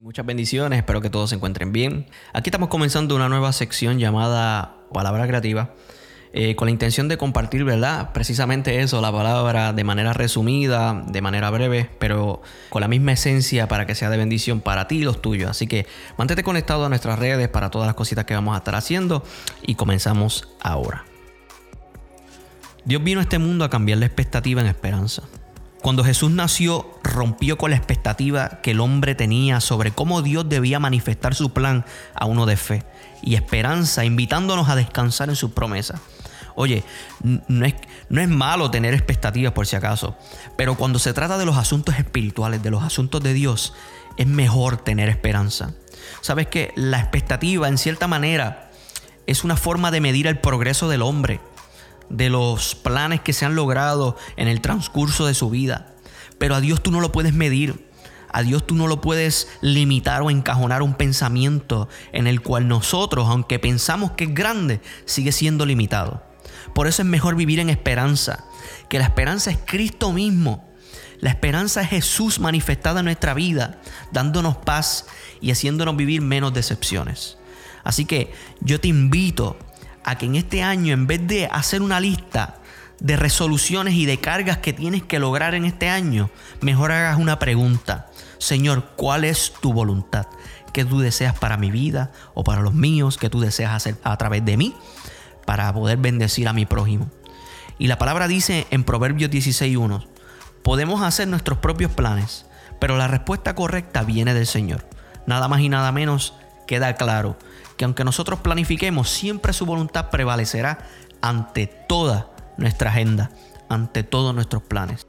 Muchas bendiciones, espero que todos se encuentren bien. Aquí estamos comenzando una nueva sección llamada Palabra Creativa, eh, con la intención de compartir, ¿verdad? Precisamente eso, la palabra de manera resumida, de manera breve, pero con la misma esencia para que sea de bendición para ti y los tuyos. Así que mantente conectado a nuestras redes para todas las cositas que vamos a estar haciendo y comenzamos ahora. Dios vino a este mundo a cambiar la expectativa en esperanza. Cuando Jesús nació, rompió con la expectativa que el hombre tenía sobre cómo Dios debía manifestar su plan a uno de fe y esperanza, invitándonos a descansar en sus promesas. Oye, no es, no es malo tener expectativas por si acaso, pero cuando se trata de los asuntos espirituales, de los asuntos de Dios, es mejor tener esperanza. Sabes que la expectativa, en cierta manera, es una forma de medir el progreso del hombre de los planes que se han logrado en el transcurso de su vida. Pero a Dios tú no lo puedes medir. A Dios tú no lo puedes limitar o encajonar un pensamiento en el cual nosotros, aunque pensamos que es grande, sigue siendo limitado. Por eso es mejor vivir en esperanza, que la esperanza es Cristo mismo. La esperanza es Jesús manifestada en nuestra vida, dándonos paz y haciéndonos vivir menos decepciones. Así que yo te invito a que en este año, en vez de hacer una lista de resoluciones y de cargas que tienes que lograr en este año, mejor hagas una pregunta. Señor, ¿cuál es tu voluntad? ¿Qué tú deseas para mi vida o para los míos? ¿Qué tú deseas hacer a través de mí para poder bendecir a mi prójimo? Y la palabra dice en Proverbios 16.1, podemos hacer nuestros propios planes, pero la respuesta correcta viene del Señor. Nada más y nada menos queda claro que aunque nosotros planifiquemos, siempre su voluntad prevalecerá ante toda nuestra agenda, ante todos nuestros planes.